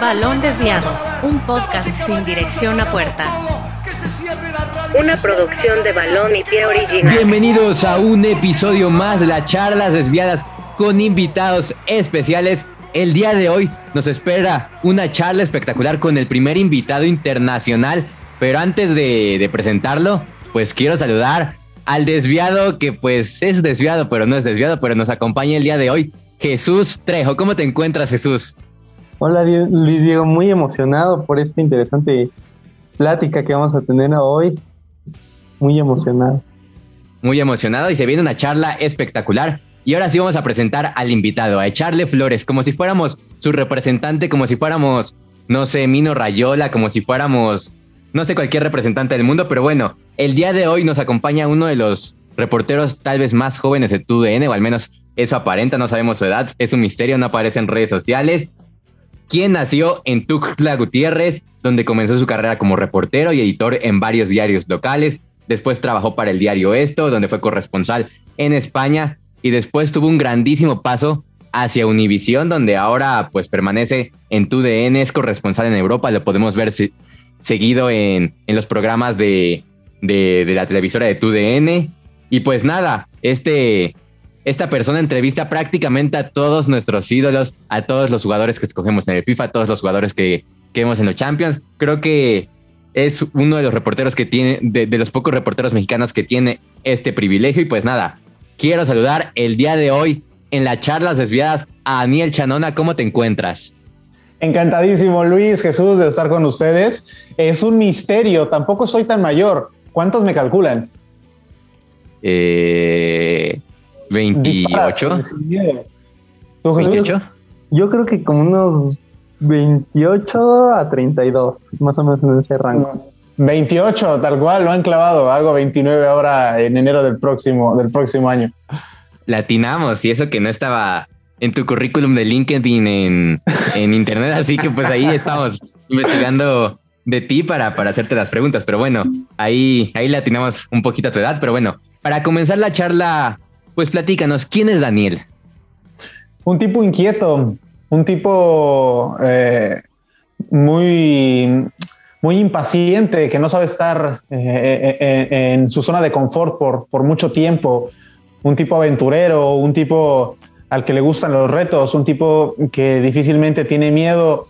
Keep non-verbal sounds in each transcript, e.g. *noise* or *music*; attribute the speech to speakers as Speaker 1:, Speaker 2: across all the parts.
Speaker 1: Balón Desviado, un podcast sin dirección a puerta. Una producción de Balón y Pie Original.
Speaker 2: Bienvenidos a un episodio más de las charlas desviadas con invitados especiales. El día de hoy nos espera una charla espectacular con el primer invitado internacional. Pero antes de, de presentarlo, pues quiero saludar al desviado que pues es desviado, pero no es desviado, pero nos acompaña el día de hoy. Jesús Trejo, ¿cómo te encuentras Jesús?
Speaker 3: Hola Luis Diego, muy emocionado por esta interesante plática que vamos a tener hoy. Muy emocionado.
Speaker 2: Muy emocionado y se viene una charla espectacular. Y ahora sí vamos a presentar al invitado, a echarle flores, como si fuéramos su representante, como si fuéramos, no sé, Mino Rayola, como si fuéramos, no sé, cualquier representante del mundo. Pero bueno, el día de hoy nos acompaña uno de los reporteros tal vez más jóvenes de TUDN, o al menos eso aparenta, no sabemos su edad, es un misterio, no aparece en redes sociales quien nació en Tuxtla Gutiérrez, donde comenzó su carrera como reportero y editor en varios diarios locales. Después trabajó para el diario Esto, donde fue corresponsal en España y después tuvo un grandísimo paso hacia Univisión, donde ahora pues permanece en TUDN, es corresponsal en Europa, lo podemos ver seguido en, los programas de, de, de la televisora de TUDN. Y pues nada, este esta persona entrevista prácticamente a todos nuestros ídolos, a todos los jugadores que escogemos en el FIFA, a todos los jugadores que, vemos en los Champions. Creo que es uno de los reporteros que tiene, de, los pocos reporteros mexicanos que tiene este privilegio. Y pues nada, quiero saludar el día de hoy en las charlas desviadas a Daniel Chanona. ¿Cómo te encuentras?
Speaker 4: Encantadísimo, Luis Jesús, de estar con ustedes. Es un misterio, tampoco soy tan mayor. ¿Cuántos me calculan?
Speaker 2: Eh, 28.
Speaker 3: ¿Tú, 28. Yo creo que como unos 28 a 32, más o menos en ese rango.
Speaker 4: 28, tal cual, lo han clavado. Hago 29 ahora en enero del próximo, del próximo año.
Speaker 2: Latinamos, y eso que no estaba en tu currículum de LinkedIn en, en internet, así que pues ahí estamos investigando de ti para, para hacerte las preguntas. Pero bueno, ahí, ahí latinamos un poquito a tu edad. Pero bueno, para comenzar la charla pues platícanos, ¿quién es Daniel?
Speaker 4: Un tipo inquieto, un tipo eh, muy, muy impaciente, que no sabe estar eh, eh, en su zona de confort por, por mucho tiempo, un tipo aventurero, un tipo al que le gustan los retos, un tipo que difícilmente tiene miedo,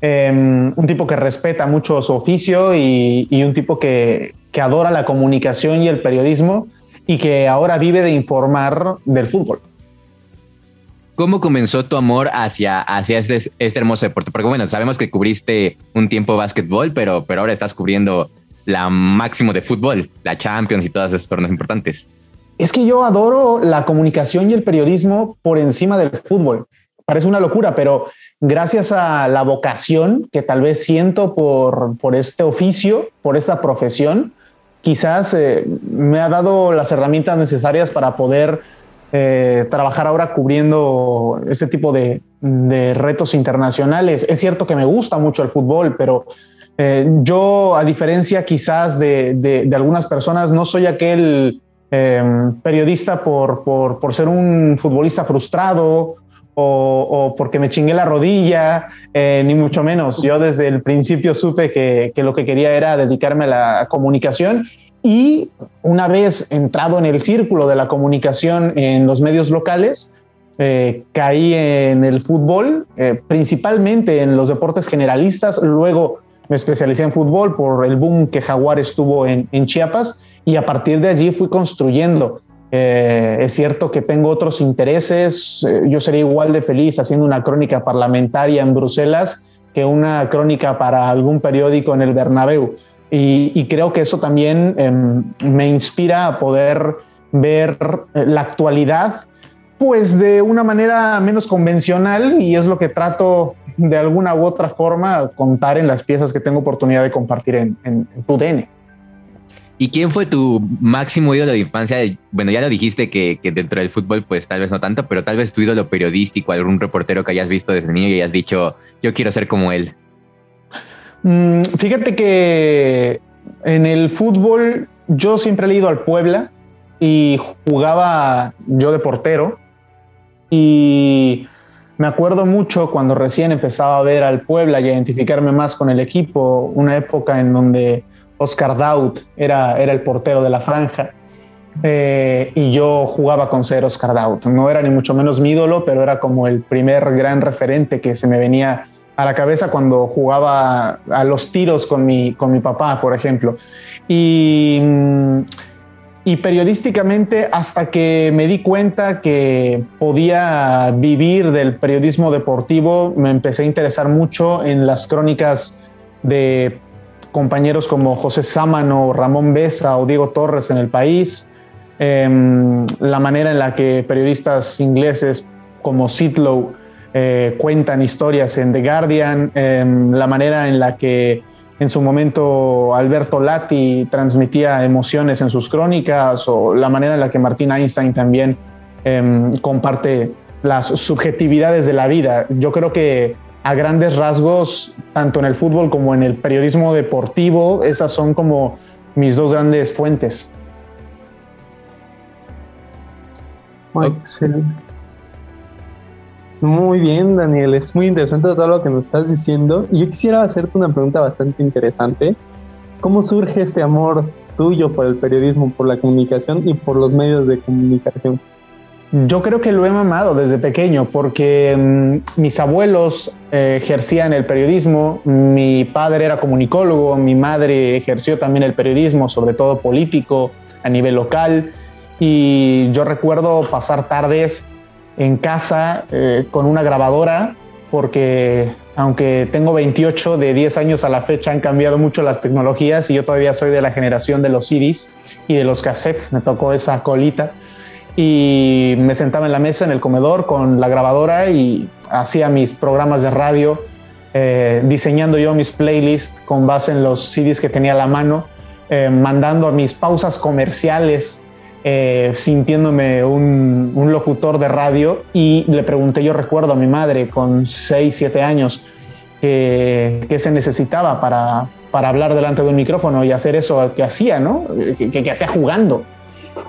Speaker 4: em, un tipo que respeta mucho su oficio y, un tipo que, que, adora la comunicación y el periodismo y que ahora vive de informar del fútbol.
Speaker 2: ¿Cómo comenzó tu amor hacia, hacia este, este, hermoso deporte? Porque bueno, sabemos que cubriste un tiempo básquetbol, pero, pero ahora estás cubriendo la máximo de fútbol, la Champions y todos esos torneos importantes.
Speaker 4: Es que yo adoro la comunicación y el periodismo por encima del fútbol. Parece una locura, pero gracias a la vocación que tal vez siento por, por este oficio, por esta profesión, quizás eh, me ha dado las herramientas necesarias para poder eh, trabajar ahora cubriendo este tipo de, retos internacionales. Es cierto que me gusta mucho el fútbol, pero eh, yo, a diferencia quizás de, algunas personas, no soy aquel periodista por, por, ser un futbolista frustrado o, porque me chingué la rodilla, ni mucho menos. Yo desde el principio supe que, lo que quería era dedicarme a la comunicación y una vez entrado en el círculo de la comunicación en los medios locales, eh, caí en el fútbol, eh, principalmente en los deportes generalistas. Luego me especialicé en fútbol por el boom que Jaguar estuvo en Chiapas y a partir de allí fui construyendo eh, es cierto que tengo otros intereses. Eh, yo sería igual de feliz haciendo una crónica parlamentaria en Bruselas que una crónica para algún periódico en el Bernabéu. Y, creo que eso también em, me inspira a poder ver eh, la actualidad pues de una manera menos convencional y es lo que trato de alguna u otra forma contar en las piezas que tengo oportunidad de compartir en, en, en TUDN.
Speaker 2: ¿Y quién fue tu máximo ídolo de infancia? Bueno, ya lo dijiste que, dentro del fútbol, pues tal vez no tanto, pero tal vez tu ídolo periodístico, algún reportero que hayas visto desde niño y hayas dicho, yo quiero ser como él.
Speaker 4: Mm, fíjate que en el fútbol yo siempre he leído al Puebla y jugaba yo de portero y Me acuerdo mucho cuando recién empezaba a ver al Puebla y a identificarme más con el equipo, una época en donde Oscar Daut era, era el portero de la franja. Eh, y yo jugaba con ser Oscar Daut. No era ni mucho menos mi ídolo, pero era como el primer gran referente que se me venía a la cabeza cuando jugaba a los tiros con mi, con mi papá, por ejemplo. Y, y periodísticamente, hasta que me di cuenta que podía vivir del periodismo deportivo, me empecé a interesar mucho en las crónicas de compañeros como José Sámano, Ramón Besa o Diego Torres en el país, em, la manera en la que periodistas ingleses como Sitlow eh, cuentan historias en The Guardian, em, la manera en la que en su momento Alberto Lati transmitía emociones en sus crónicas o la manera en la que Martín Einstein también em, comparte las subjetividades de la vida. Yo creo que a grandes rasgos, tanto en el fútbol como en el periodismo deportivo, esas son como mis dos grandes fuentes.
Speaker 3: Muy bien, Daniel. Es muy interesante todo lo que nos estás diciendo. Y yo quisiera hacerte una pregunta bastante interesante. ¿Cómo surge este amor tuyo por el periodismo, por la comunicación y por los medios de comunicación?
Speaker 4: Yo creo que lo he mamado desde pequeño porque mm, mis abuelos eh, ejercían el periodismo, mi padre era comunicólogo, mi madre ejerció también el periodismo, sobre todo político a nivel local. Y yo recuerdo pasar tardes en casa eh, con una grabadora porque aunque tengo 28 de 10 años a la fecha han cambiado mucho las tecnologías y yo todavía soy de la generación de los CDs y de los cassettes, me tocó esa colita y me sentaba en la mesa en el comedor con la grabadora y hacía mis programas de radio, eh, diseñando yo mis playlists con base en los CDs que tenía a la mano, eh, mandando a mis pausas comerciales, eh, sintiéndome un, locutor de radio y le pregunté, yo recuerdo a mi madre con 6, 7 años, qué se necesitaba para, para hablar delante de un micrófono y hacer eso que hacía, ¿no? Que, que hacía jugando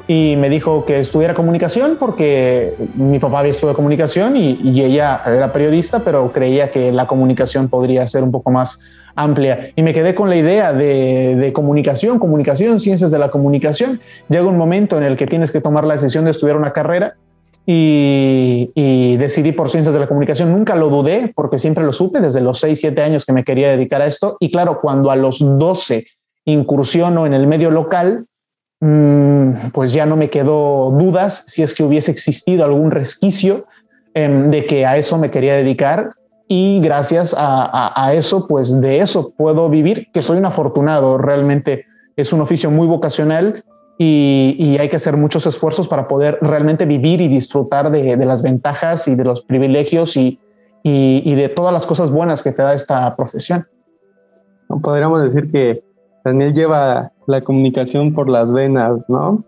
Speaker 4: y me dijo que estudiara comunicación porque mi papá había estudiado comunicación y, ella era periodista, pero creía que la comunicación podría ser un poco más amplia. Y me quedé con la idea de, comunicación, comunicación, ciencias de la comunicación. Llega un momento en el que tienes que tomar la decisión de estudiar una carrera y, y, decidí por ciencias de la comunicación. Nunca lo dudé porque siempre lo supe desde los 6, 7 años que me quería dedicar a esto. Y claro, cuando a los 12 incursiono en el medio local, pues ya no me quedó dudas si es que hubiese existido algún resquicio em, de que a eso me quería dedicar y gracias a, eso, pues de eso puedo vivir, que soy un afortunado, realmente es un oficio muy vocacional y, hay que hacer muchos esfuerzos para poder realmente vivir y disfrutar de, las ventajas y de los privilegios y, y de todas las cosas buenas que te da esta profesión.
Speaker 3: Podríamos decir que Daniel lleva la comunicación por las venas, ¿no?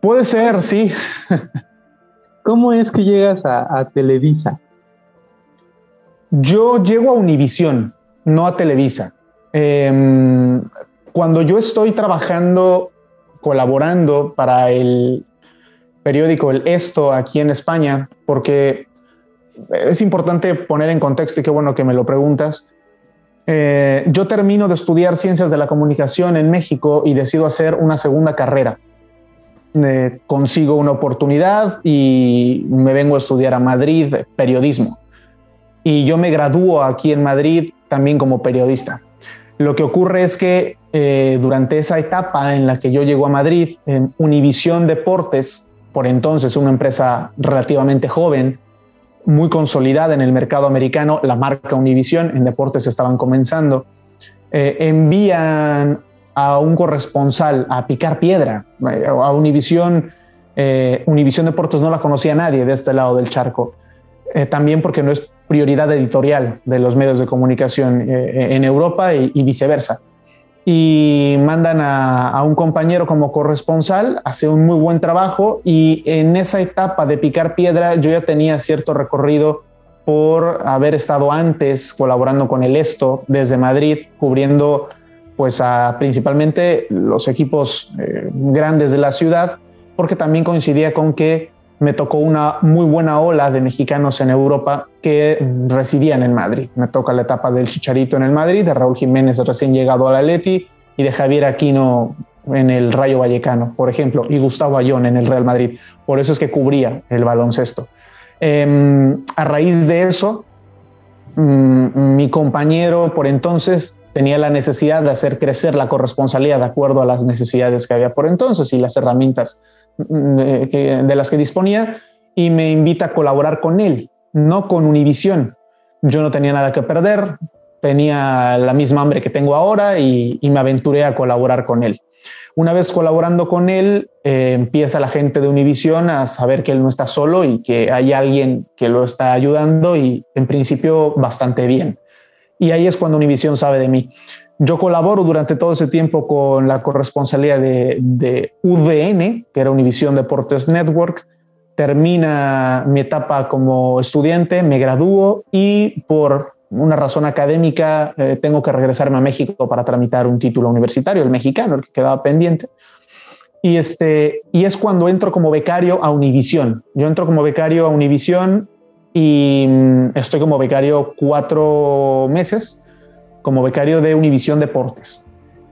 Speaker 4: Puede ser, sí.
Speaker 3: ¿Cómo es que llegas a, Televisa?
Speaker 4: Yo llego a Univisión, no a Televisa. Em, cuando yo estoy trabajando, colaborando para el periódico El Esto aquí en España, porque es importante poner en contexto y qué bueno que me lo preguntas. Eh, yo termino de estudiar ciencias de la comunicación en México y decido hacer una segunda carrera. Eh, consigo una oportunidad y me vengo a estudiar a Madrid periodismo. Y yo me gradúo aquí en Madrid también como periodista. Lo que ocurre es que eh, durante esa etapa en la que yo llego a Madrid, en Univisión Deportes, por entonces una empresa relativamente joven, muy consolidada en el mercado americano, la marca Univision, en deportes estaban comenzando, eh, envían a un corresponsal a picar piedra, eh, a Univision, eh, Univision Deportes no la conocía nadie de este lado del charco, también porque no es prioridad editorial de los medios de comunicación en Europa y viceversa y mandan a, un compañero como corresponsal, hace un muy buen trabajo y en esa etapa de picar piedra yo ya tenía cierto recorrido por haber estado antes colaborando con el Esto desde Madrid, cubriendo pues a principalmente los equipos eh, grandes de la ciudad, porque también coincidía con que me tocó una muy buena ola de mexicanos en Europa que residían en Madrid. Me toca la etapa del Chicharito en el Madrid, de Raúl Jiménez recién llegado al Atleti y de Javier Aquino en el Rayo Vallecano, por ejemplo, y Gustavo Ayón en el Real Madrid. Por eso es que cubría el baloncesto. Em, a raíz de eso, mm, mi compañero por entonces tenía la necesidad de hacer crecer la corresponsalía de acuerdo a las necesidades que había por entonces y las herramientas mm, eh, de las que disponía y me invita a colaborar con él, no con Univisión. Yo no tenía nada que perder, tenía la misma hambre que tengo ahora y, me aventuré a colaborar con él. Una vez colaborando con él, eh, empieza la gente de Univision a saber que él no está solo y que hay alguien que lo está ayudando y en principio bastante bien. Y ahí es cuando Univision sabe de mí. Yo colaboro durante todo ese tiempo con la corresponsalía de, UDN, que era Univision Deportes Network. Termina mi etapa como estudiante, me gradúo y por una razón académica, eh, tengo que regresarme a México para tramitar un título universitario, el mexicano, el que quedaba pendiente. Y, este, y es cuando entro como becario a Univisión. Yo entro como becario a Univisión y mm, estoy como becario cuatro meses, como becario de Univisión Deportes.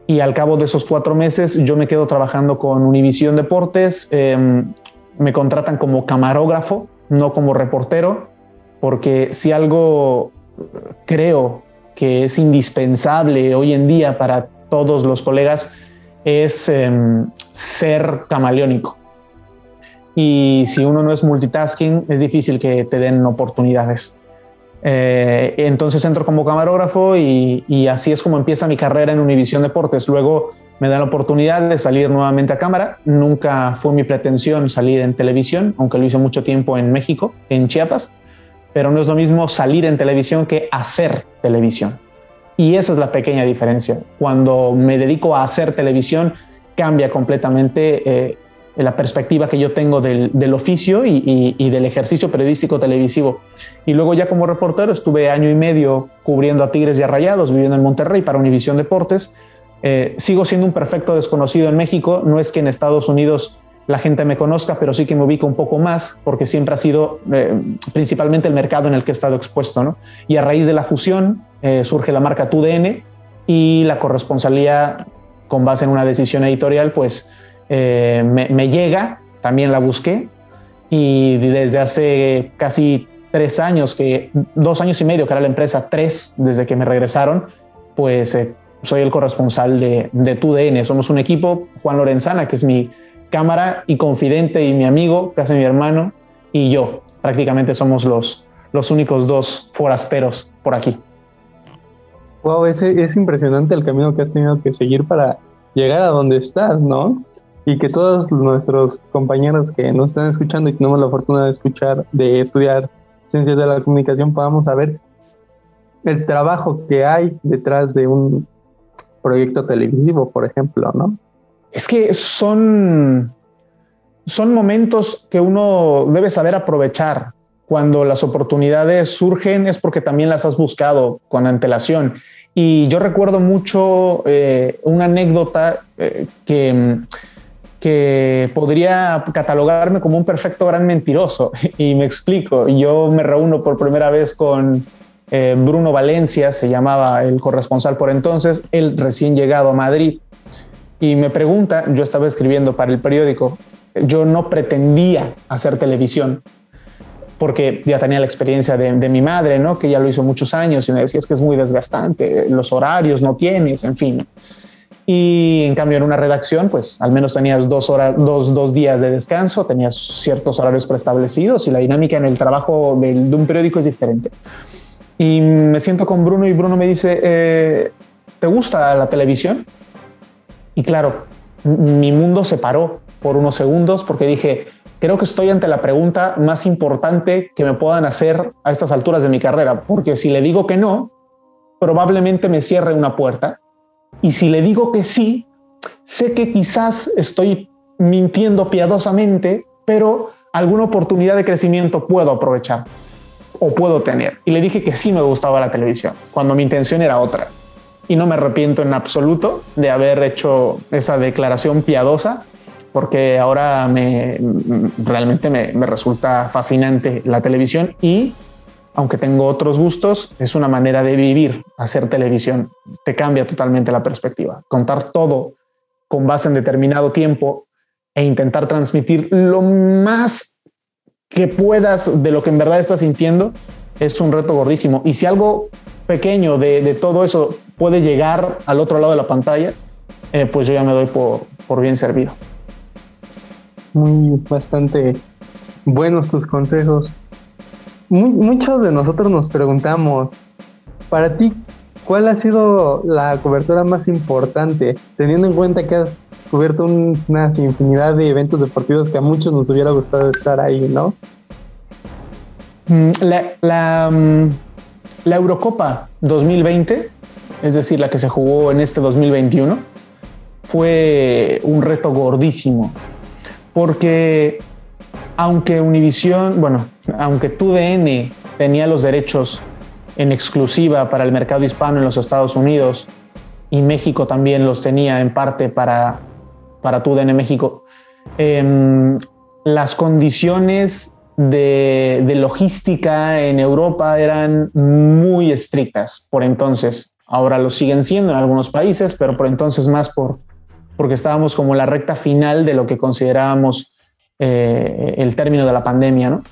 Speaker 4: Y al cabo de esos cuatro meses yo me quedo trabajando con Univisión Deportes. Em, me contratan como camarógrafo, no como reportero, porque si algo creo que es indispensable hoy en día para todos los colegas es em, ser camaleónico. Y si uno no es multitasking, es difícil que te den oportunidades. Eh, entonces entro como camarógrafo y, así es como empieza mi carrera en Univisión Deportes. Luego me dan la oportunidad de salir nuevamente a cámara. Nunca fue mi pretensión salir en televisión, aunque lo hice mucho tiempo en México, en Chiapas pero no es lo mismo salir en televisión que hacer televisión. Y esa es la pequeña diferencia. Cuando me dedico a hacer televisión, cambia completamente eh, la perspectiva que yo tengo del, oficio y, del ejercicio periodístico televisivo. Y luego ya como reportero estuve año y medio cubriendo a Tigres y a Rayados, viviendo en Monterrey para Univisión Deportes. Eh, sigo siendo un perfecto desconocido en México. No es que en Estados Unidos la gente me conozca, pero sí que me ubico un poco más porque siempre ha sido eh, principalmente el mercado en el que he estado expuesto. ¿no? Y a raíz de la fusión eh, surge la marca TUDN y la corresponsalía con base en una decisión editorial, pues eh, me, llega, también la busqué y desde hace casi tres años, que dos años y medio que era la empresa, tres desde que me regresaron, pues soy el corresponsal de, de TUDN. Somos un equipo, Juan Lorenzana, que es mi cámara y confidente y mi amigo, casi mi hermano, y yo. Prácticamente somos los, los únicos dos forasteros por aquí.
Speaker 3: Wow, es, es impresionante el camino que has tenido que seguir para llegar a donde estás, ¿no? Y que todos nuestros compañeros que nos están escuchando y tenemos la fortuna de escuchar, de estudiar ciencias de la comunicación, podamos saber el trabajo que hay detrás de un proyecto televisivo, por ejemplo, ¿no?
Speaker 4: es que son, son momentos que uno debe saber aprovechar. Cuando las oportunidades surgen es porque también las has buscado con antelación. Y yo recuerdo mucho eh, una anécdota eh, que, que podría catalogarme como un perfecto gran mentiroso. *laughs* Y me explico. Yo me reúno por primera vez con eh, Bruno Valencia, se llamaba el corresponsal por entonces, él recién llegado a Madrid y me pregunta, yo estaba escribiendo para el periódico, yo no pretendía hacer televisión porque ya tenía la experiencia de, mi madre, ¿no? que ya lo hizo muchos años y me decía es que es muy desgastante, los horarios no tienes, en fin. Y en cambio en una redacción, pues al menos tenías dos, horas, dos, dos días de descanso, tenías ciertos horarios preestablecidos y la dinámica en el trabajo de, un periódico es diferente. Y me siento con Bruno y Bruno me dice, eh, ¿te gusta la televisión? Y claro, mi mundo se paró por unos segundos porque dije, creo que estoy ante la pregunta más importante que me puedan hacer a estas alturas de mi carrera, porque si le digo que no, probablemente me cierre una puerta. Y si le digo que sí, sé que quizás estoy mintiendo piadosamente, pero alguna oportunidad de crecimiento puedo aprovechar o puedo tener. Y le dije que sí me gustaba la televisión, cuando mi intención era otra y no me arrepiento en absoluto de haber hecho esa declaración piadosa porque ahora me realmente me, me resulta fascinante la televisión y aunque tengo otros gustos, es una manera de vivir, hacer televisión. Te cambia totalmente la perspectiva. Contar todo con base en determinado tiempo e intentar transmitir lo más que puedas de lo que en verdad estás sintiendo es un reto gordísimo. Y si algo pequeño de, todo eso puede llegar al otro lado de la pantalla, eh, pues yo ya me doy por, por bien servido.
Speaker 3: Muy bastante buenos tus consejos muchos de nosotros nos preguntamos, para ti, ¿cuál ha sido la cobertura más importante? Teniendo en cuenta que has cubierto una infinidad de eventos deportivos que a muchos nos hubiera gustado estar ahí, ¿no?
Speaker 4: Mm, la, mm, la Eurocopa 2020, es decir, la que se jugó en este 2021, fue un reto gordísimo, porque aunque Univision, bueno, aunque TUDN tenía los derechos en exclusiva para el mercado hispano en los Estados Unidos y México también los tenía en parte para, para TUDN México, em, las condiciones de, logística en Europa eran muy estrictas por entonces. Ahora lo siguen siendo en algunos países, pero por entonces más por, porque estábamos como en la recta final de lo que considerábamos eh, el término de la pandemia, ¿no?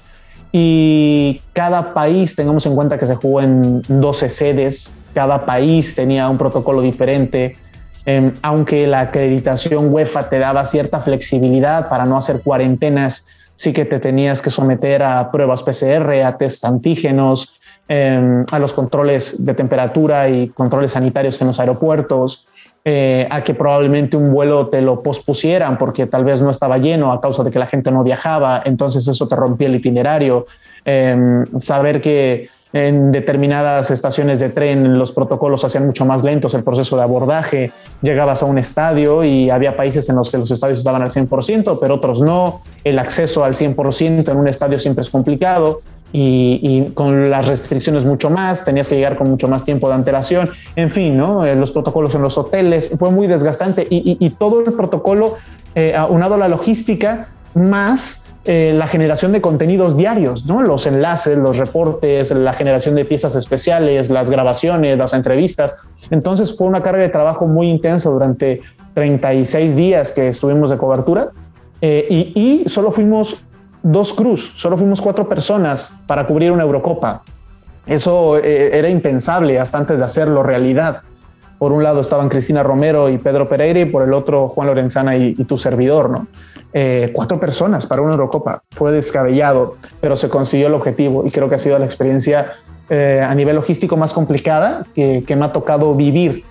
Speaker 4: Y cada país, tengamos en cuenta que se jugó en 12 sedes, cada país tenía un protocolo diferente, em, aunque la acreditación UEFA te daba cierta flexibilidad para no hacer cuarentenas, sí que te tenías que someter a pruebas PCR, a test antígenos, em, a los controles de temperatura y controles sanitarios en los aeropuertos. Eh, a que probablemente un vuelo te lo pospusieran porque tal vez no estaba lleno a causa de que la gente no viajaba, entonces eso te rompía el itinerario. Em, saber que en determinadas estaciones de tren los protocolos hacían mucho más lentos el proceso de abordaje, llegabas a un estadio y había países en los que los estadios estaban al 100%, pero otros no, el acceso al 100% en un estadio siempre es complicado, y, con las restricciones mucho más, tenías que llegar con mucho más tiempo de antelación, en fin, ¿no? Eh, los protocolos en los hoteles, fue muy desgastante y, todo el protocolo, eh, aunado a la logística, más eh, la generación de contenidos diarios, ¿no? Los enlaces, los reportes, la generación de piezas especiales, las grabaciones, las entrevistas. Entonces fue una carga de trabajo muy intensa durante 36 días que estuvimos de cobertura y, y, solo fuimos dos cruz, solo fuimos cuatro personas para cubrir una Eurocopa. Eso eh, era impensable hasta antes de hacerlo realidad. Por un lado estaban Cristina Romero y Pedro Pereira y por el otro Juan Lorenzana y, tu servidor, ¿no? Eh, cuatro personas para una Eurocopa. Fue descabellado, pero se consiguió el objetivo y creo que ha sido la experiencia eh, a nivel logístico más complicada que, que me ha tocado vivir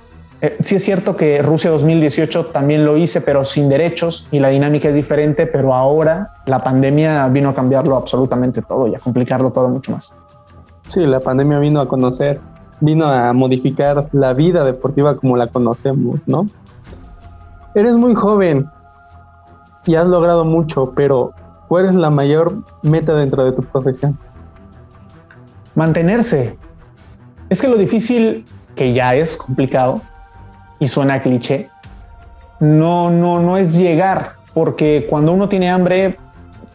Speaker 4: eh, sí es cierto que Rusia 2018 también lo hice, pero sin derechos y la dinámica es diferente, pero ahora la pandemia vino a cambiarlo absolutamente todo y a complicarlo todo mucho más.
Speaker 3: Sí, la pandemia vino a conocer, vino a modificar la vida deportiva como la conocemos, ¿no? Eres muy joven y has logrado mucho, pero ¿cuál es la mayor meta dentro de tu profesión?
Speaker 4: Mantenerse. Es que lo difícil, que ya es complicado, y suena cliché, no, no, no es llegar, porque cuando uno tiene hambre,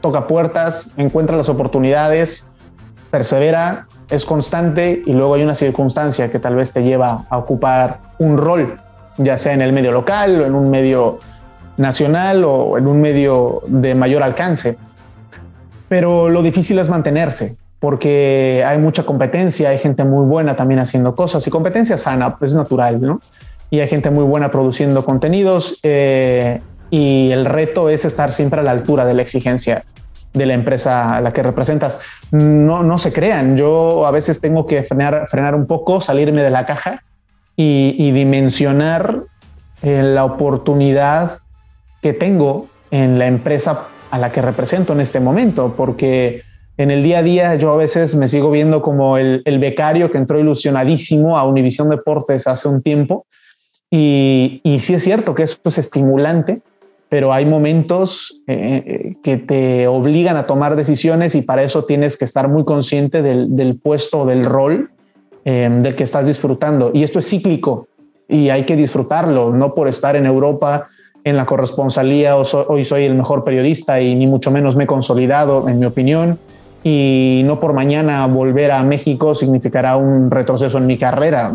Speaker 4: toca puertas, encuentra las oportunidades, persevera, es constante y luego hay una circunstancia que tal vez te lleva a ocupar un rol, ya sea en el medio local o en un medio nacional o en un medio de mayor alcance. Pero lo difícil es mantenerse, porque hay mucha competencia, hay gente muy buena también haciendo cosas y competencia sana, pues es natural, ¿no? Y hay gente muy buena produciendo contenidos eh, y el reto es estar siempre a la altura de la exigencia de la empresa a la que representas. No, no se crean, yo a veces tengo que frenar, frenar un poco, salirme de la caja y, dimensionar eh, la oportunidad que tengo en la empresa a la que represento en este momento, porque en el día a día yo a veces me sigo viendo como el, el becario que entró ilusionadísimo a Univisión Deportes hace un tiempo y, y sí es cierto que eso es estimulante, pero hay momentos eh, eh, que te obligan a tomar decisiones y para eso tienes que estar muy consciente del, del puesto, del rol em, del que estás disfrutando. Y esto es cíclico y hay que disfrutarlo, no por estar en Europa en la corresponsalía hoy soy el mejor periodista y ni mucho menos me he consolidado, en mi opinión. Y no por mañana volver a México significará un retroceso en mi carrera.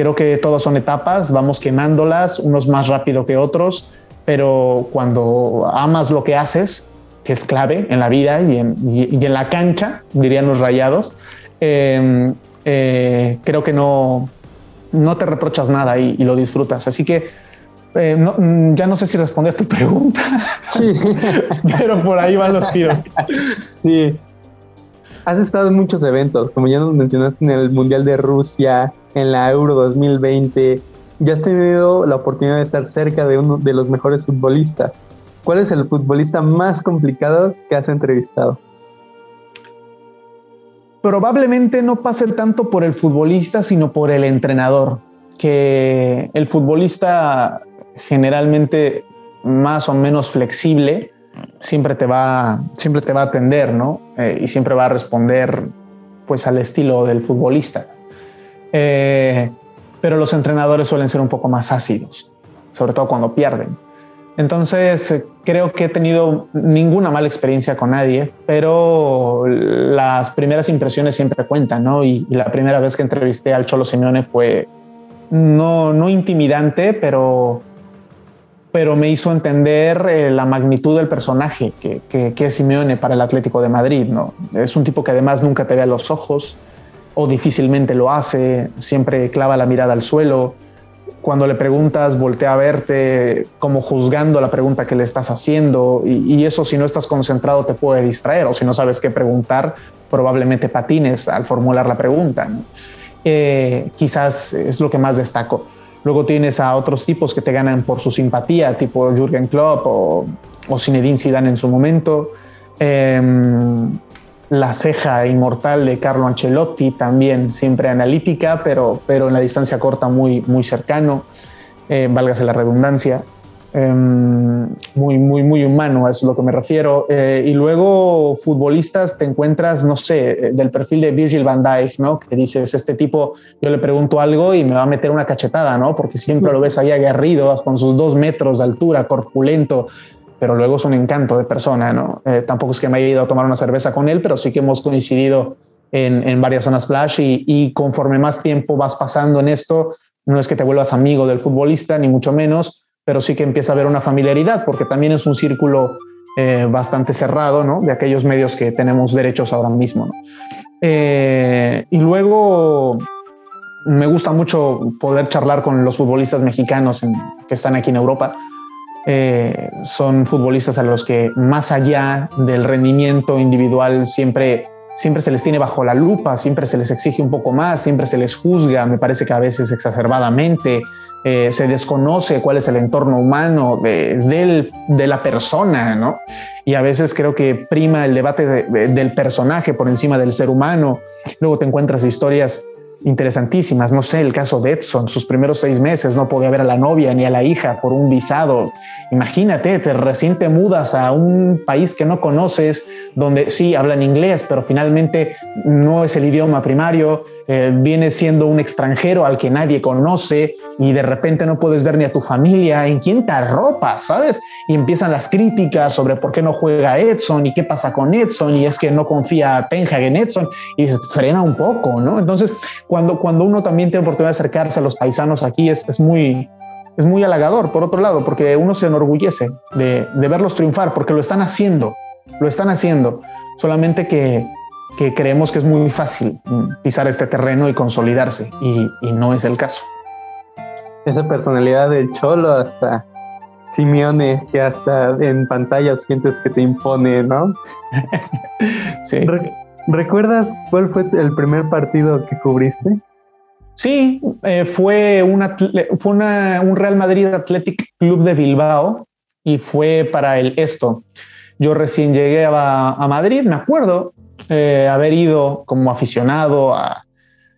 Speaker 4: Creo que todas son etapas, vamos quemándolas, unos más rápido que otros, pero cuando amas lo que haces, que es clave en la vida y en, la cancha, dirían los rayados, em, eh, creo que no, no te reprochas nada y, y lo disfrutas. Así que eh, mm, ya no sé si responde a tu *laughs* pregunta, sí. *laughs* pero por ahí van los tiros.
Speaker 3: Sí. Has estado en muchos eventos, como ya nos mencionaste en el Mundial de Rusia, en la Euro 2020. Ya has tenido la oportunidad de estar cerca de uno de los mejores futbolistas. ¿Cuál es el futbolista más complicado que has entrevistado?
Speaker 4: Probablemente no pase tanto por el futbolista, sino por el entrenador. Que el futbolista generalmente más o menos flexible, siempre te va, siempre te va a atender, ¿no? Eh, y siempre va a responder pues al estilo del futbolista. Eh, pero los entrenadores suelen ser un poco más ácidos, sobre todo cuando pierden. Entonces, eh, creo que he tenido ninguna mala experiencia con nadie, pero las primeras impresiones siempre cuentan, ¿no? Y, y la primera vez que entrevisté al Cholo Simeone fue no, no intimidante, pero pero me hizo entender eh, la magnitud del personaje que, que, es Simeone para el Atlético de Madrid. ¿no? Es un tipo que además nunca te ve a los ojos o difícilmente lo hace, siempre clava la mirada al suelo. Cuando le preguntas, voltea a verte como juzgando la pregunta que le estás haciendo y, eso si no estás concentrado te puede distraer o si no sabes qué preguntar, probablemente patines al formular la pregunta. Eh, quizás es lo que más destaco. Luego tienes a otros tipos que te ganan por su simpatía, tipo Jürgen Klopp o, o Zinedine Zidane en su momento. Em, la ceja inmortal de Carlo Ancelotti, también siempre analítica, pero, pero en la distancia corta muy, muy cercano, eh, válgase la redundancia. Em, muy, muy, muy humano, es lo que me refiero. Eh, y luego futbolistas te encuentras, no sé, eh, del perfil de Virgil van Dijk, ¿no? Que dices, este tipo, yo le pregunto algo y me va a meter una cachetada, ¿no? Porque siempre lo ves ahí aguerrido, con sus dos metros de altura, corpulento, pero luego es un encanto de persona, ¿no? Eh, tampoco es que me haya ido a tomar una cerveza con él, pero sí que hemos coincidido en, en varias zonas flash y, conforme más tiempo vas pasando en esto, no es que te vuelvas amigo del futbolista, ni mucho menos, pero sí que empieza a haber una familiaridad, porque también es un círculo eh, bastante cerrado, ¿no? De aquellos medios que tenemos derechos ahora mismo, ¿no? Eh, y luego me gusta mucho poder charlar con los futbolistas mexicanos que están aquí en Europa. Eh, son futbolistas a los que más allá del rendimiento individual siempre siempre se les tiene bajo la lupa, siempre se les exige un poco más, siempre se les juzga, me parece que a veces exacerbadamente, eh, se desconoce cuál es el entorno humano de, de, la persona, ¿no? Y a veces creo que prima el debate del personaje por encima del ser humano. Luego te encuentras historias interesantísimas. No sé, el caso de Edson, sus primeros seis meses no podía ver a la novia ni a la hija por un visado. Imagínate, te recién te mudas a un país que no conoces, donde sí hablan inglés, pero finalmente no es el idioma primario, eh, vienes siendo un extranjero al que nadie conoce y de repente no puedes ver ni a tu familia, ¿en quién te arropa? ¿Sabes? Y empiezan las críticas sobre por qué no juega Edson y qué pasa con Edson y es que no confía Ten Hag en Edson y frena un poco, ¿no? Entonces, cuando, cuando uno también tiene oportunidad de acercarse a los paisanos aquí es, es muy, es muy halagador, por otro lado, porque uno se enorgullece de, de verlos triunfar, porque lo están haciendo, lo están haciendo, solamente que que creemos que es muy fácil pisar este terreno y consolidarse, y, no es el caso.
Speaker 3: Esa personalidad del cholo hasta Simeone, que hasta en pantalla sientes que te impone, ¿no? *laughs* sí, ¿Recuerdas cuál fue el primer partido que cubriste?
Speaker 4: Sí, eh, fue, una, fue un Real Madrid Athletic Club de Bilbao y fue para el esto. Yo recién llegué a, a Madrid, me acuerdo, eh, haber ido como aficionado a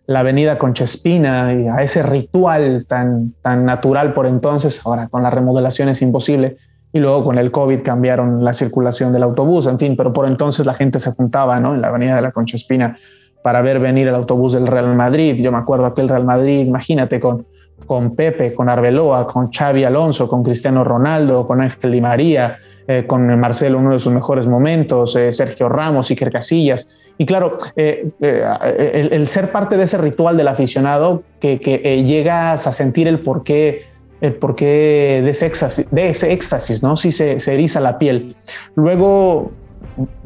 Speaker 4: la avenida Conchespina y a ese ritual tan, tan natural por entonces, ahora con la remodelación es imposible, y luego con el COVID cambiaron la circulación del autobús, en fin, pero por entonces la gente se juntaba ¿no? en la avenida de la Conchespina para ver venir el autobús del Real Madrid. Yo me acuerdo aquel Real Madrid, imagínate, con, con Pepe, con Arbeloa, con Xavi Alonso, con Cristiano Ronaldo, con Ángel Di María, eh, con Marcelo, uno de sus mejores momentos, eh, Sergio Ramos, Iker Casillas. Y claro, eh, el, ser parte de ese ritual del aficionado que, llegas a sentir el porqué, el porqué de ese éxtasis, de éxtasis ¿no? Si se, se eriza la piel. Luego,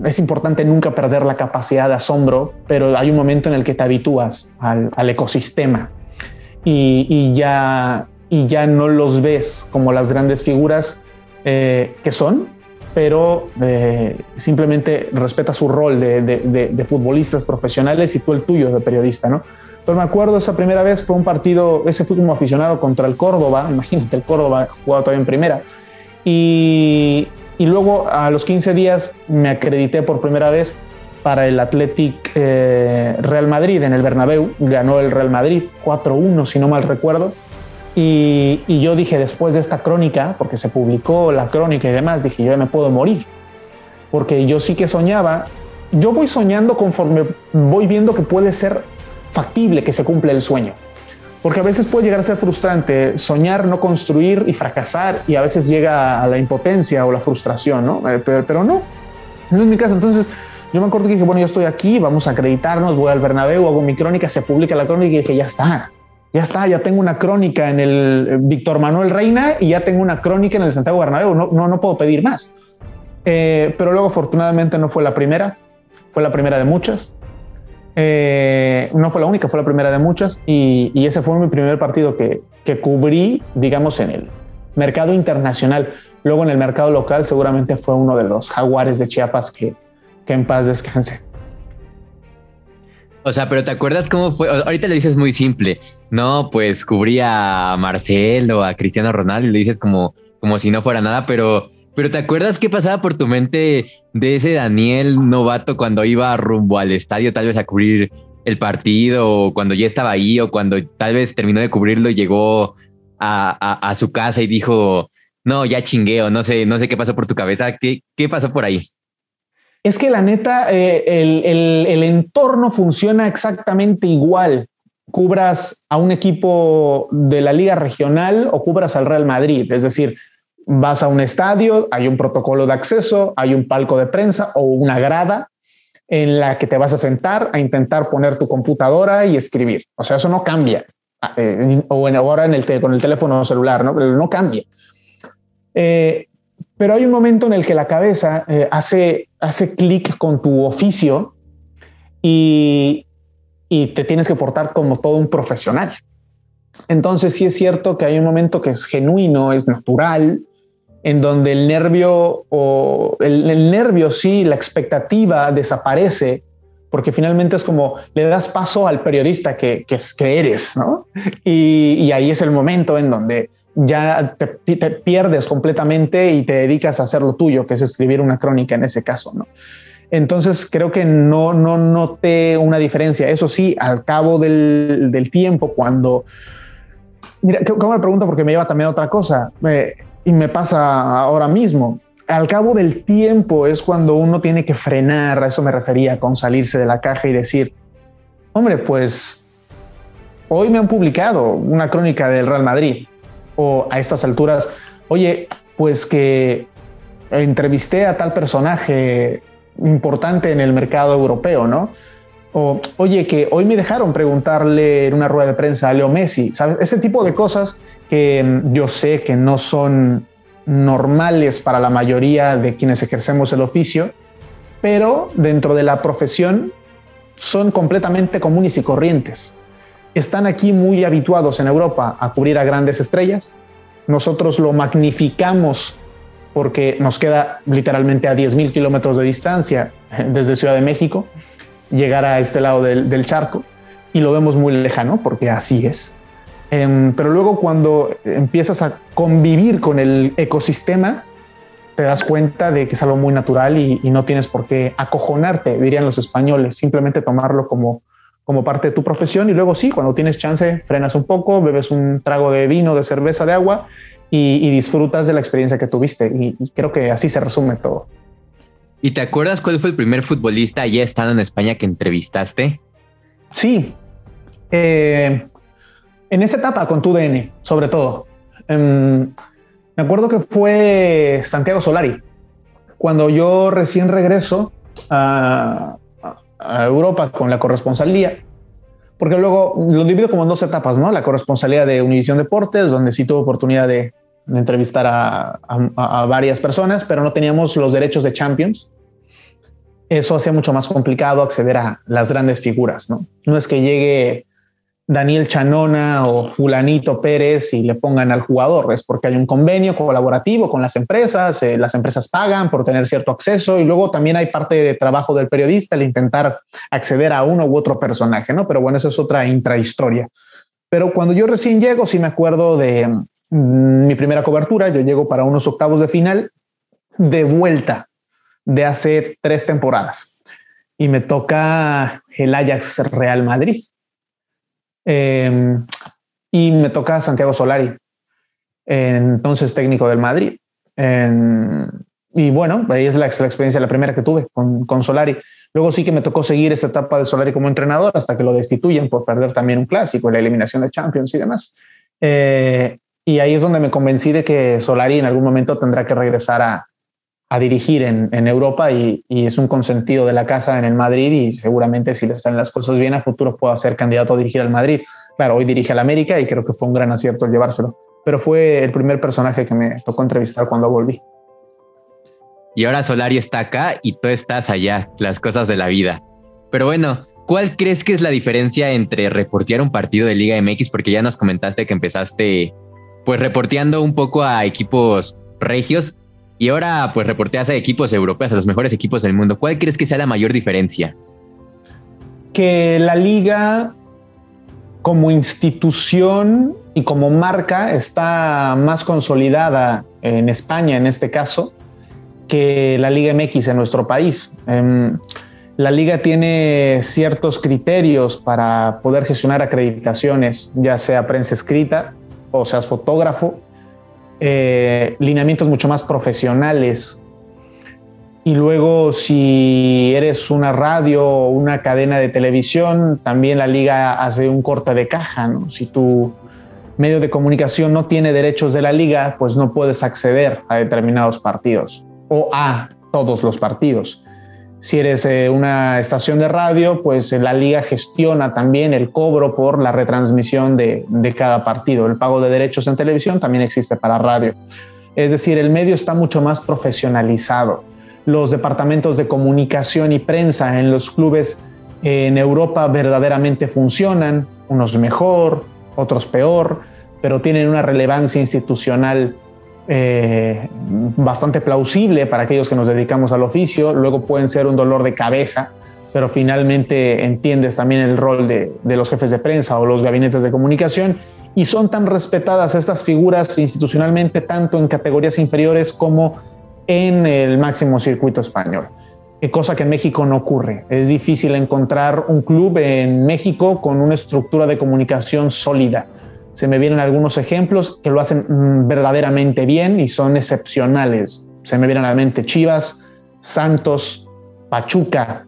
Speaker 4: es importante nunca perder la capacidad de asombro, pero hay un momento en el que te habitúas al, ecosistema y, ya, y ya no los ves como las grandes figuras eh, que son, pero eh, simplemente respeta su rol de, futbolistas profesionales y tú el tuyo de periodista, ¿no? Pero me acuerdo esa primera vez fue un partido, ese fue como aficionado contra el Córdoba, *laughs* imagínate, el Córdoba jugado todavía en primera, y, y luego a los 15 días me acredité por primera vez para el Athletic eh, Real Madrid en el Bernabéu. Ganó el Real Madrid 4-1, si no mal recuerdo. Y, yo dije, después de esta crónica, porque se publicó la crónica y demás, dije, yo ya me puedo morir. Porque yo sí que soñaba. Yo voy soñando conforme voy viendo que puede ser factible que se cumpla el sueño. Porque a veces puede llegar a ser frustrante soñar, no construir y fracasar, y a veces llega a la impotencia o la frustración, ¿no? Eh, pero, no, no es mi caso. Entonces, yo me acuerdo que dije, bueno, yo estoy aquí, vamos a acreditarnos, voy al Bernabéu, hago mi crónica, se publica la crónica y dije, ya está, ya está, ya tengo una crónica en el eh, Víctor Manuel Reina y ya tengo una crónica en el Santiago Bernabéu, no, no, no puedo pedir más. Eh, pero luego, afortunadamente, no fue la primera, fue la primera de muchas. Eh, no fue la única, fue la primera de muchas y, ese fue mi primer partido que, que, cubrí, digamos, en el mercado internacional. Luego en el mercado local seguramente fue uno de los jaguares de Chiapas que, que en paz descanse.
Speaker 2: O sea, pero ¿te acuerdas cómo fue? Ahorita le dices muy simple. No, pues cubría a Marcelo, a Cristiano Ronaldo y le dices como, como si no fuera nada, pero pero ¿te acuerdas qué pasaba por tu mente de ese Daniel novato cuando iba rumbo al estadio tal vez a cubrir el partido o cuando ya estaba ahí o cuando tal vez terminó de cubrirlo y llegó a, su casa y dijo, no, ya chingueo, no sé, no sé qué pasó por tu cabeza, ¿qué, qué pasó por ahí?
Speaker 4: Es que la neta, eh, el, el entorno funciona exactamente igual cubras a un equipo de la liga regional o cubras al Real Madrid. Es decir, vas a un estadio, hay un protocolo de acceso, hay un palco de prensa o una grada en la que te vas a sentar a intentar poner tu computadora y escribir. O sea, eso no cambia. Ah, eh, o ahora en el con el teléfono celular, ¿no? no cambia. Eh, pero hay un momento en el que la cabeza eh, hace, hace clic con tu oficio y, y te tienes que portar como todo un profesional. Entonces sí es cierto que hay un momento que es genuino, es natural, en donde el nervio o el, nervio, sí, la expectativa desaparece, porque finalmente es como le das paso al periodista que, que, que eres, ¿no? Y, ahí es el momento en donde ya te, pierdes completamente y te dedicas a hacer lo tuyo, que es escribir una crónica en ese caso, ¿no? Entonces creo que no, no noté una diferencia. Eso sí, al cabo del, del tiempo, cuando... Mira, ¿cómo me pregunto? Porque me lleva también a otra cosa. Eh, y me pasa ahora mismo. Al cabo del tiempo es cuando uno tiene que frenar, a eso me refería, con salirse de la caja y decir, hombre, pues hoy me han publicado una crónica del Real Madrid o a estas alturas, oye, pues que entrevisté a tal personaje importante en el mercado europeo, ¿no? O, oye, que hoy me dejaron preguntarle en una rueda de prensa a Leo Messi, ¿sabes? Ese tipo de cosas que mm, yo sé que no son normales para la mayoría de quienes ejercemos el oficio, pero dentro de la profesión son completamente comunes y corrientes. Están aquí muy habituados en Europa a cubrir a grandes estrellas. Nosotros lo magnificamos porque nos queda literalmente a 10.000 kilómetros de distancia desde Ciudad de México llegar a este lado del, del charco y lo vemos muy lejano porque así es. Em, pero luego cuando empiezas a convivir con el ecosistema, te das cuenta de que es algo muy natural y, no tienes por qué acojonarte, dirían los españoles, simplemente tomarlo como, como parte de tu profesión y luego sí, cuando tienes chance, frenas un poco, bebes un trago de vino, de cerveza, de agua y, disfrutas de la experiencia que tuviste. Y, creo que así se resume todo.
Speaker 2: ¿Y te acuerdas cuál fue el primer futbolista ya estando en España que entrevistaste?
Speaker 4: Sí. Eh, En esa etapa con tu DN, sobre todo. Em, me acuerdo que fue Santiago Solari. Cuando yo recién regreso a, a Europa con la corresponsalía, porque luego lo divido como en dos etapas, ¿no? La corresponsalía de Univisión Deportes, donde sí tuve oportunidad de, entrevistar a, a, varias personas, pero no teníamos los derechos de Champions. Eso hacía mucho más complicado acceder a las grandes figuras, ¿no? No es que llegue Daniel Chanona o fulanito Pérez y le pongan al jugador. Es porque hay un convenio colaborativo con las empresas, eh, las empresas pagan por tener cierto acceso y luego también hay parte de trabajo del periodista el intentar acceder a uno u otro personaje, ¿no? Pero bueno, eso es otra intrahistoria. Pero cuando yo recién llego, sí me acuerdo de mm, mi primera cobertura, yo llego para unos octavos de final de vuelta de hace tres temporadas y me toca el Ajax Real Madrid Em, y me toca Santiago Solari, entonces técnico del Madrid. y bueno, ahí es la, experiencia, la primera que tuve con, con, Solari. Luego sí que me tocó seguir esa etapa de Solari como entrenador hasta que lo destituyen por perder también un clásico, la eliminación de Champions y demás. Eh, y ahí es donde me convencí de que Solari en algún momento tendrá que regresar a, a dirigir en, Europa y, y, es un consentido de la casa en el Madrid y seguramente si le salen las cosas bien a futuro pueda ser candidato a dirigir al Madrid. Claro, hoy dirige al América y creo que fue un gran acierto el llevárselo, pero fue el primer personaje que me tocó entrevistar cuando volví.
Speaker 2: Y ahora Solari está acá y tú estás allá, las cosas de la vida. Pero bueno, ¿cuál crees que es la diferencia entre reportear un partido de Liga MX? Porque ya nos comentaste que empezaste pues reporteando un poco a equipos regios y ahora pues reporteas a equipos europeos, a los mejores equipos del mundo. ¿Cuál crees que sea la mayor diferencia?
Speaker 4: Que la liga como institución y como marca está más consolidada en España en este caso que la Liga MX en nuestro país. Em, la liga tiene ciertos criterios para poder gestionar acreditaciones, ya sea prensa escrita o seas fotógrafo, eh, lineamientos mucho más profesionales. Y luego si eres una radio o una cadena de televisión, también la liga hace un corte de caja. Si tu medio de comunicación no tiene derechos de la liga, pues no puedes acceder a determinados partidos o a todos los partidos. Si eres eh, una estación de radio, pues la liga gestiona también el cobro por la retransmisión de, cada partido. El pago de derechos en televisión también existe para radio. Es decir, el medio está mucho más profesionalizado. Los departamentos de comunicación y prensa en los clubes en Europa verdaderamente funcionan, unos mejor, otros peor, pero tienen una relevancia institucional eh, bastante plausible para aquellos que nos dedicamos al oficio, luego pueden ser un dolor de cabeza, pero finalmente entiendes también el rol de, los jefes de prensa o los gabinetes de comunicación. Y son tan respetadas estas figuras institucionalmente tanto en categorías inferiores como en el máximo circuito español, cosa que en México no ocurre. Es difícil encontrar un club en México con una estructura de comunicación sólida se me vienen algunos ejemplos que lo hacen mm, verdaderamente bien y son excepcionales. Se me vienen a la mente Chivas, Santos, Pachuca.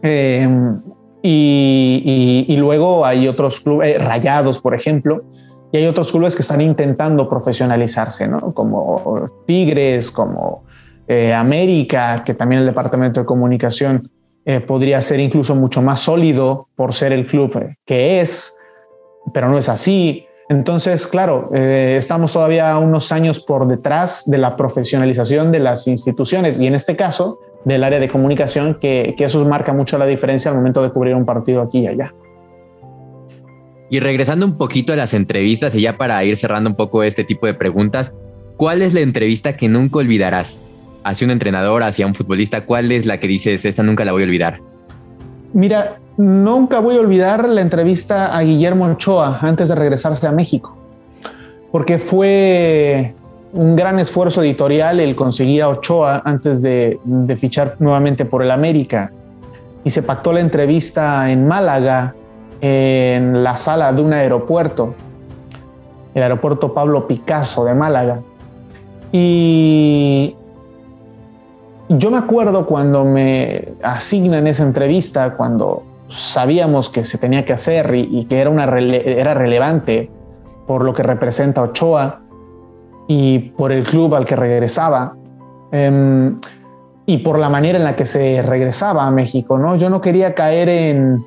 Speaker 4: Em, y, luego hay otros clubes, eh, Rayados, por ejemplo, y hay otros clubes que están intentando profesionalizarse, ¿no? como Tigres, como eh, América, que también el Departamento de Comunicación eh, podría ser incluso mucho más sólido por ser el club que es, pero no es así. Entonces, claro, eh, estamos todavía unos años por detrás de la profesionalización de las instituciones y en este caso del área de comunicación, que, eso marca mucho la diferencia al momento de cubrir un partido aquí y allá.
Speaker 2: Y regresando un poquito a las entrevistas y ya para ir cerrando un poco este tipo de preguntas, ¿cuál es la entrevista que nunca olvidarás? Hacia un entrenador, hacia un futbolista, ¿cuál es la que dices, esta nunca la voy a olvidar?
Speaker 4: Mira, nunca voy a olvidar la entrevista a Guillermo Ochoa antes de regresarse a México, porque fue un gran esfuerzo editorial el conseguir a Ochoa antes de, fichar nuevamente por el América. Y se pactó la entrevista en Málaga, en la sala de un aeropuerto, el aeropuerto Pablo Picasso de Málaga. Y yo me acuerdo cuando me asignan esa entrevista, cuando sabíamos que se tenía que hacer y, que era, una era relevante por lo que representa Ochoa y por el club al que regresaba em, y por la manera en la que se regresaba a México. ¿no? Yo no quería caer en,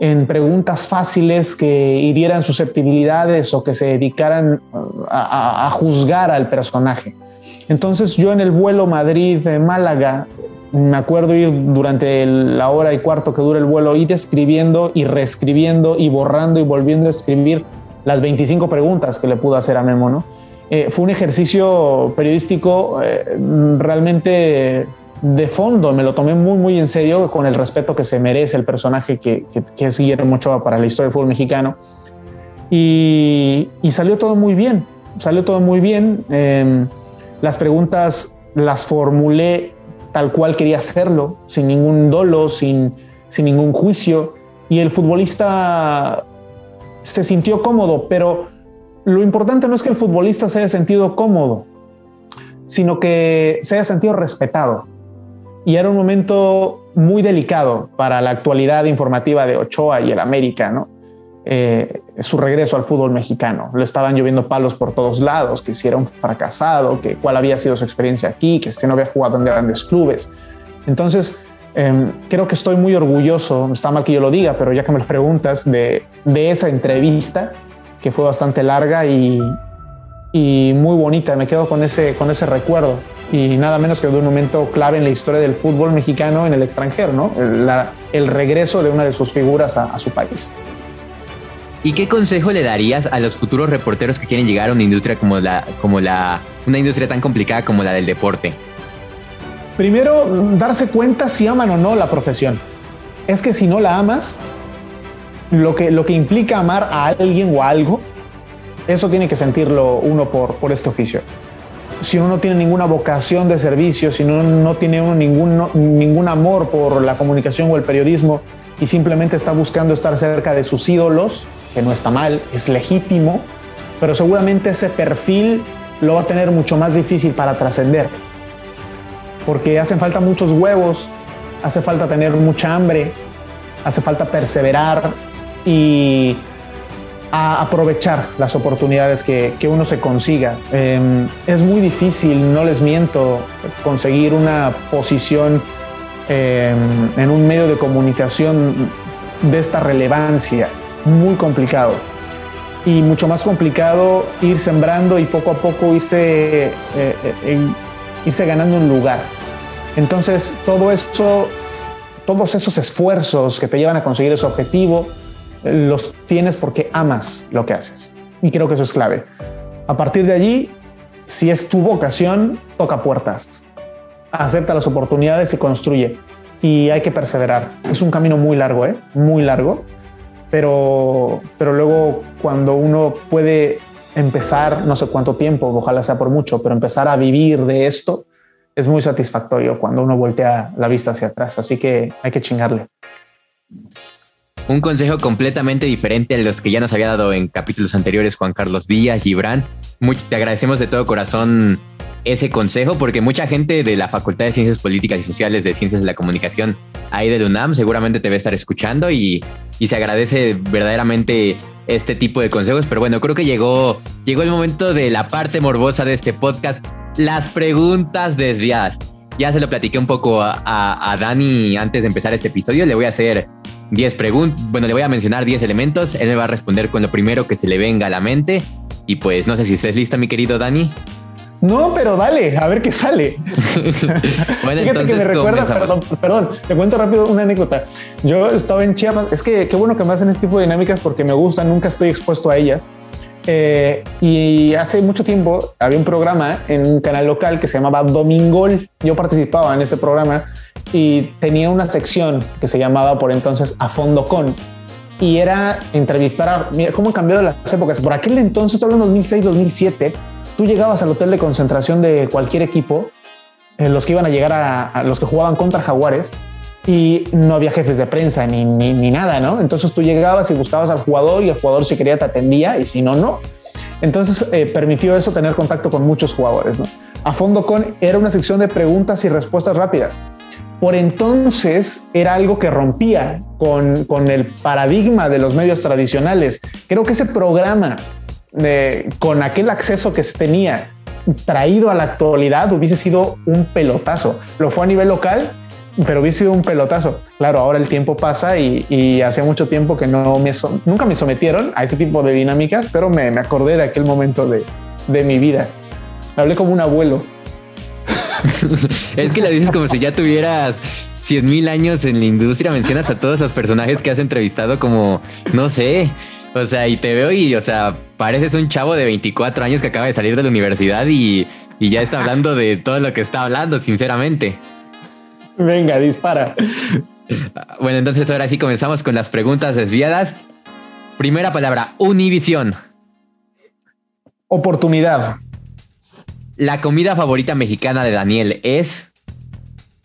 Speaker 4: en preguntas fáciles que hirieran susceptibilidades o que se dedicaran a, juzgar al personaje. Entonces yo en el vuelo Madrid-Málaga, me acuerdo ir durante la hora y cuarto que dura el vuelo, ir escribiendo y reescribiendo y borrando y volviendo a escribir las 25 preguntas que le pudo hacer a Memo. ¿no? Eh, fue un ejercicio periodístico eh, realmente de fondo, me lo tomé muy, muy en serio con el respeto que se merece el personaje que, que, es Guillermo Ochoa para la historia del fútbol mexicano. Y, salió todo muy bien, salió todo muy bien. Em, las preguntas las formulé tal cual quería hacerlo, sin ningún dolo, sin, sin ningún juicio. Y el futbolista se sintió cómodo, pero lo importante no es que el futbolista se haya sentido cómodo, sino que se haya sentido respetado y era un momento muy delicado para la actualidad informativa de Ochoa y el América, ¿no? Eh, su regreso al fútbol mexicano. Le estaban lloviendo palos por todos lados, que si era un fracasado, que cuál había sido su experiencia aquí, que que no había jugado en grandes clubes. Entonces, em, creo que estoy muy orgulloso, está mal que yo lo diga, pero ya que me lo preguntas, de, esa entrevista, que fue bastante larga y, muy bonita. Me quedo con ese, recuerdo y nada menos que de un momento clave en la historia del fútbol mexicano en el extranjero, el, regreso de una de sus figuras a, su país.
Speaker 2: ¿Y qué consejo le darías a los futuros reporteros que quieren llegar a una industria como la, como la, una industria tan complicada como la del deporte?
Speaker 4: Primero, darse cuenta si aman o no la profesión. Es que si no la amas, lo que, lo que implica amar a alguien o a algo, eso tiene que sentirlo uno por, por este oficio si uno no tiene ninguna vocación de servicio, si uno no tiene uno ningún, ningún amor por la comunicación o el periodismo y simplemente está buscando estar cerca de sus ídolos, que no está mal, es legítimo, pero seguramente ese perfil lo va a tener mucho más difícil para trascender, porque hacen falta muchos huevos, hace falta tener mucha hambre, hace falta perseverar y aprovechar las oportunidades que, uno se consiga. Em, es muy difícil, no les miento, conseguir una posición em, en un medio de comunicación de esta relevancia. Muy complicado. Y mucho más complicado ir sembrando y poco a poco irse, eh, eh, irse ganando un lugar. Entonces, todo eso, todos esos esfuerzos que te llevan a conseguir ese objetivo, los tienes porque amas lo que haces. Y creo que eso es clave. A partir de allí, si es tu vocación, toca puertas, acepta las oportunidades y construye. Y hay que perseverar. Es un camino muy largo, ¿eh? muy largo, pero, pero luego cuando uno puede empezar, no sé cuánto tiempo, ojalá sea por mucho, pero empezar a vivir de esto, es muy satisfactorio cuando uno voltea la vista hacia atrás. Así que hay que chingarle.
Speaker 2: Un consejo completamente diferente a los que ya nos había dado en capítulos anteriores Juan Carlos Díaz, Gibran. te agradecemos de todo corazón ese consejo porque mucha gente de la Facultad de Ciencias Políticas y Sociales de Ciencias de la Comunicación ahí de UNAM seguramente te va a estar escuchando y, se agradece verdaderamente este tipo de consejos. Pero bueno, creo que llegó, llegó el momento de la parte morbosa de este podcast, las preguntas desviadas. Ya se lo platiqué un poco a, a Dani antes de empezar este episodio. Le voy a hacer 10 preguntas, bueno, le voy a mencionar 10 elementos, él me va a responder con lo primero que se le venga a la mente. Y pues no sé si estés lista, mi querido Dani.
Speaker 4: No, pero dale, a ver qué sale. *laughs* bueno, entonces me recuerda, perdón, perdón, te cuento rápido una anécdota. Yo estaba en Chiapas, es que qué bueno que me hacen este tipo de dinámicas porque me gustan, nunca estoy expuesto a ellas. Eh, y hace mucho tiempo había un programa en un canal local que se llamaba Domingol. Yo participaba en ese programa y tenía una sección que se llamaba por entonces A Fondo Con. Y era entrevistar a... Mira cómo han cambiado las épocas. Por aquel entonces, estoy hablando 2006, 2007, tú llegabas al hotel de concentración de cualquier equipo, eh, los que iban a llegar a los que jugaban contra Jaguares, y no había jefes de prensa ni, ni, nada, ¿no? Entonces tú llegabas y buscabas al jugador y el jugador si quería te atendía y si no, no. Entonces eh, permitió eso tener contacto con muchos jugadores, ¿no? A fondo con era una sección de preguntas y respuestas rápidas. por entonces era algo que rompía con, con el paradigma de los medios tradicionales. Creo que ese programa de, con aquel acceso que se tenía traído a la actualidad hubiese sido un pelotazo. Lo fue a nivel local, pero hubiese sido un pelotazo. Claro, ahora el tiempo pasa y, y hace mucho tiempo que no me nunca me sometieron a este tipo de dinámicas, pero me, me acordé de aquel momento de, de mi vida. Hablé como un abuelo. *laughs*
Speaker 2: es que lo dices como si ya tuvieras 100 mil años en la industria. Mencionas a todos los personajes que has entrevistado como, no sé, o sea, y te veo y, o sea, pareces un chavo de 24 años que acaba de salir de la universidad y, y ya está hablando de todo lo que está hablando, sinceramente.
Speaker 4: Venga, dispara. *laughs*
Speaker 2: Bueno, entonces ahora sí comenzamos con las preguntas desviadas. Primera palabra, Univisión.
Speaker 4: Oportunidad.
Speaker 2: La comida favorita mexicana de Daniel es.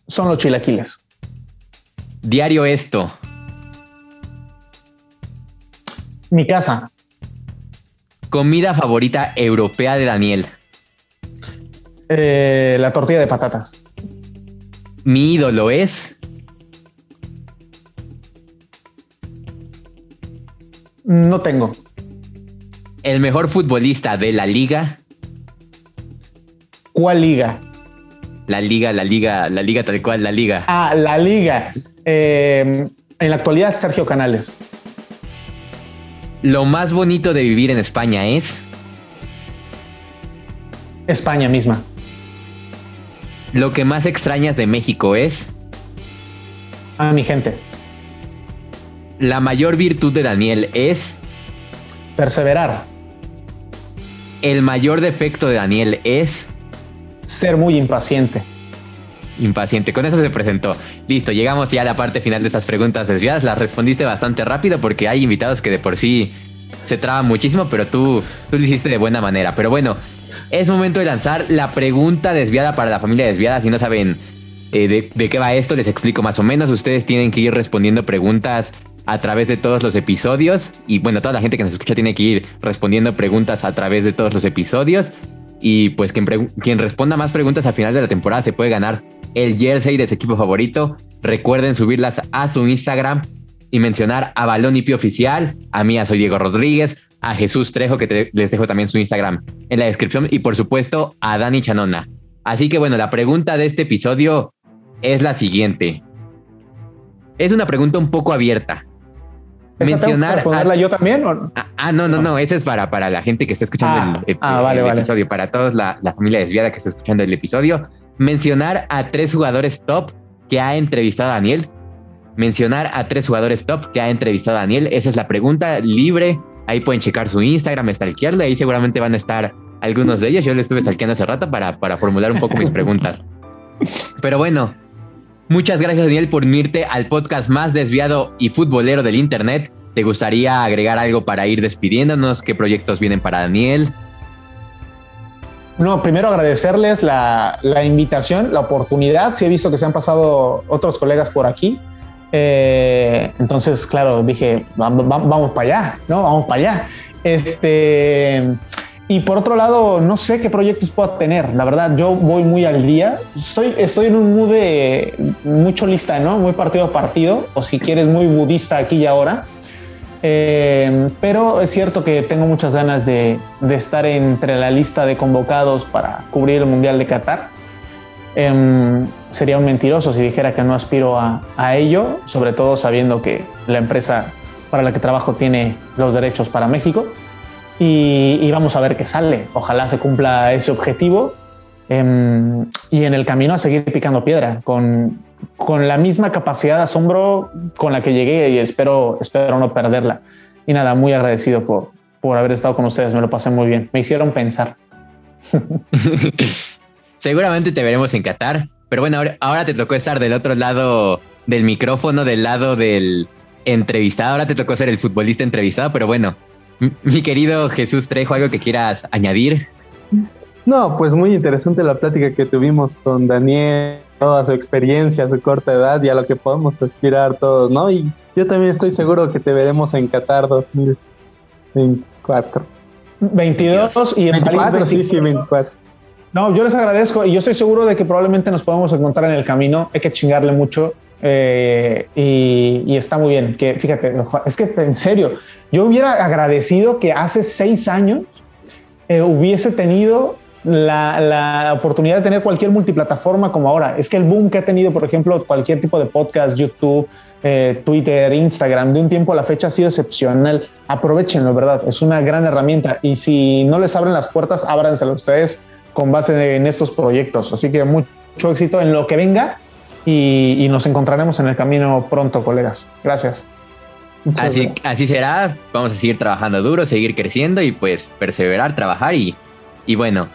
Speaker 4: Son los chilaquiles.
Speaker 2: Diario esto.
Speaker 4: Mi casa.
Speaker 2: Comida favorita europea de Daniel.
Speaker 4: Eh, la tortilla de patatas.
Speaker 2: Mi ídolo es.
Speaker 4: No tengo.
Speaker 2: El mejor futbolista de la liga.
Speaker 4: ¿Cuál liga?
Speaker 2: La liga, la liga, la liga tal cual, la liga.
Speaker 4: Ah, la liga. Eh, en la actualidad, Sergio Canales.
Speaker 2: Lo más bonito de vivir en España es.
Speaker 4: España misma.
Speaker 2: Lo que más extrañas de México es.
Speaker 4: A mi gente.
Speaker 2: La mayor virtud de Daniel es.
Speaker 4: Perseverar.
Speaker 2: El mayor defecto de Daniel es
Speaker 4: ser muy impaciente.
Speaker 2: Impaciente. Con eso se presentó. Listo, llegamos ya a la parte final de estas preguntas desviadas. Las respondiste bastante rápido porque hay invitados que de por sí se traban muchísimo, pero tú, tú lo hiciste de buena manera. Pero bueno, es momento de lanzar la pregunta desviada para la familia desviada. Si no saben eh, de, qué va esto, les explico más o menos. Ustedes tienen que ir respondiendo preguntas a través de todos los episodios. Y bueno, toda la gente que nos escucha tiene que ir respondiendo preguntas a través de todos los episodios. Y pues quien, responda más preguntas al final de la temporada se puede ganar el jersey de su equipo favorito. Recuerden subirlas a su Instagram y mencionar a Balón y Pio Oficial. A mí, soy Diego Rodríguez. A Jesús Trejo, que les dejo también su Instagram en la descripción. Y por supuesto, a Dani Chanona. Así que bueno, la pregunta de este episodio es la siguiente. Es una pregunta un poco abierta
Speaker 4: mencionar. ponerla yo también?
Speaker 2: Ah, ah, no, no, no. Ese es para, para la gente que está escuchando el, ah, episodio, para todos la, la, familia desviada que está escuchando el episodio. Mencionar a tres jugadores top que ha entrevistado a Daniel. Mencionar a tres jugadores top que ha entrevistado a Daniel. Esa es la pregunta libre. Ahí pueden checar su Instagram, stalkearle. Ahí seguramente van a estar algunos de ellos. Yo le estuve stalkeando hace rato para, para formular un poco mis *laughs* preguntas. Pero bueno, Muchas gracias, Daniel, por unirte al podcast más desviado y futbolero del Internet. ¿Te gustaría agregar algo para ir despidiéndonos? ¿Qué proyectos vienen para Daniel?
Speaker 4: No, primero agradecerles la, invitación, la oportunidad. Sí he visto que se han pasado otros colegas por aquí. Eh, entonces, claro, dije, vamos, para allá, ¿no? Vamos para allá. Este, y por otro lado, no sé qué proyectos puedo tener. La verdad, yo voy muy al día. Estoy, estoy en un mood de mucho lista, ¿no? Muy partido a partido, o si quieres, muy budista aquí y ahora. Eh, pero es cierto que tengo muchas ganas de, estar entre la lista de convocados para cubrir el Mundial de Qatar. Eh, sería un mentiroso si dijera que no aspiro a, a ello, sobre todo sabiendo que la empresa para la que trabajo tiene los derechos para México y, vamos a ver qué sale. Ojalá se cumpla ese objetivo em, y en el camino a seguir picando piedra con, con la misma capacidad de asombro con la que llegué y espero, espero no perderla. Y nada, muy agradecido por, por haber estado con ustedes, me lo pasé muy bien, me hicieron pensar. *laughs*
Speaker 2: Seguramente te veremos en Qatar, pero bueno, ahora, ahora te tocó estar del otro lado del micrófono, del lado del entrevistado, ahora te tocó ser el futbolista entrevistado, pero bueno, mi querido Jesús Trejo, ¿algo que quieras añadir?
Speaker 3: No, pues muy interesante la plática que tuvimos con Daniel, toda su experiencia, su corta edad y a lo que podemos aspirar todos, ¿no? Y yo también estoy seguro que te veremos en Qatar 2024.
Speaker 4: 22 y en
Speaker 3: 24, sí, sí, 24.
Speaker 4: No, yo les agradezco y yo estoy seguro de que probablemente nos podamos encontrar en el camino. Hay que chingarle mucho eh, y, está muy bien. Que fíjate, es que en serio, yo hubiera agradecido que hace seis años eh, hubiese tenido la, oportunidad de tener cualquier multiplataforma como ahora. Es que el boom que ha tenido, por ejemplo, cualquier tipo de podcast, YouTube, eh, Twitter, Instagram, de un tiempo a la fecha ha sido excepcional. Aprovechenlo, ¿verdad? Es una gran herramienta y si no les abren las puertas, ábranselo ustedes con base en estos proyectos. Así que mucho éxito en lo que venga y, nos encontraremos en el camino pronto, colegas. Gracias.
Speaker 2: Así, así será. Vamos a seguir trabajando duro, seguir creciendo y pues perseverar, trabajar y, y bueno.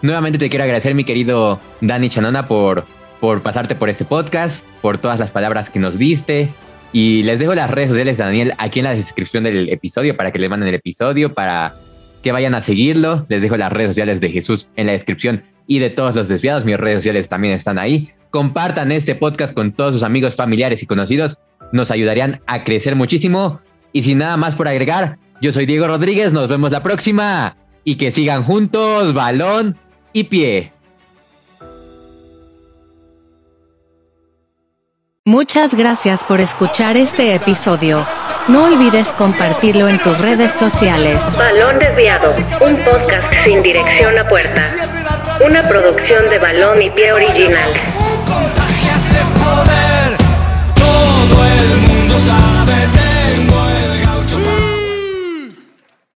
Speaker 2: Nuevamente te quiero agradecer, mi querido Dani Chanona, por por pasarte por este podcast, por todas las palabras que nos diste. Y les dejo las redes sociales de Daniel aquí en la descripción del episodio para que le manden el episodio, para que vayan a seguirlo. Les dejo las redes sociales de Jesús en la descripción y de todos los desviados. Mis redes sociales también están ahí. Compartan este podcast con todos sus amigos, familiares y conocidos. Nos ayudarían a crecer muchísimo. Y sin nada más por agregar, yo soy Diego Rodríguez. Nos vemos la próxima. Y que sigan juntos, balón y pie.
Speaker 1: Muchas gracias por escuchar este episodio. No olvides compartirlo en tus redes sociales. Balón Desviado, un podcast sin dirección a puerta. Una producción de Balón y Pie Originals.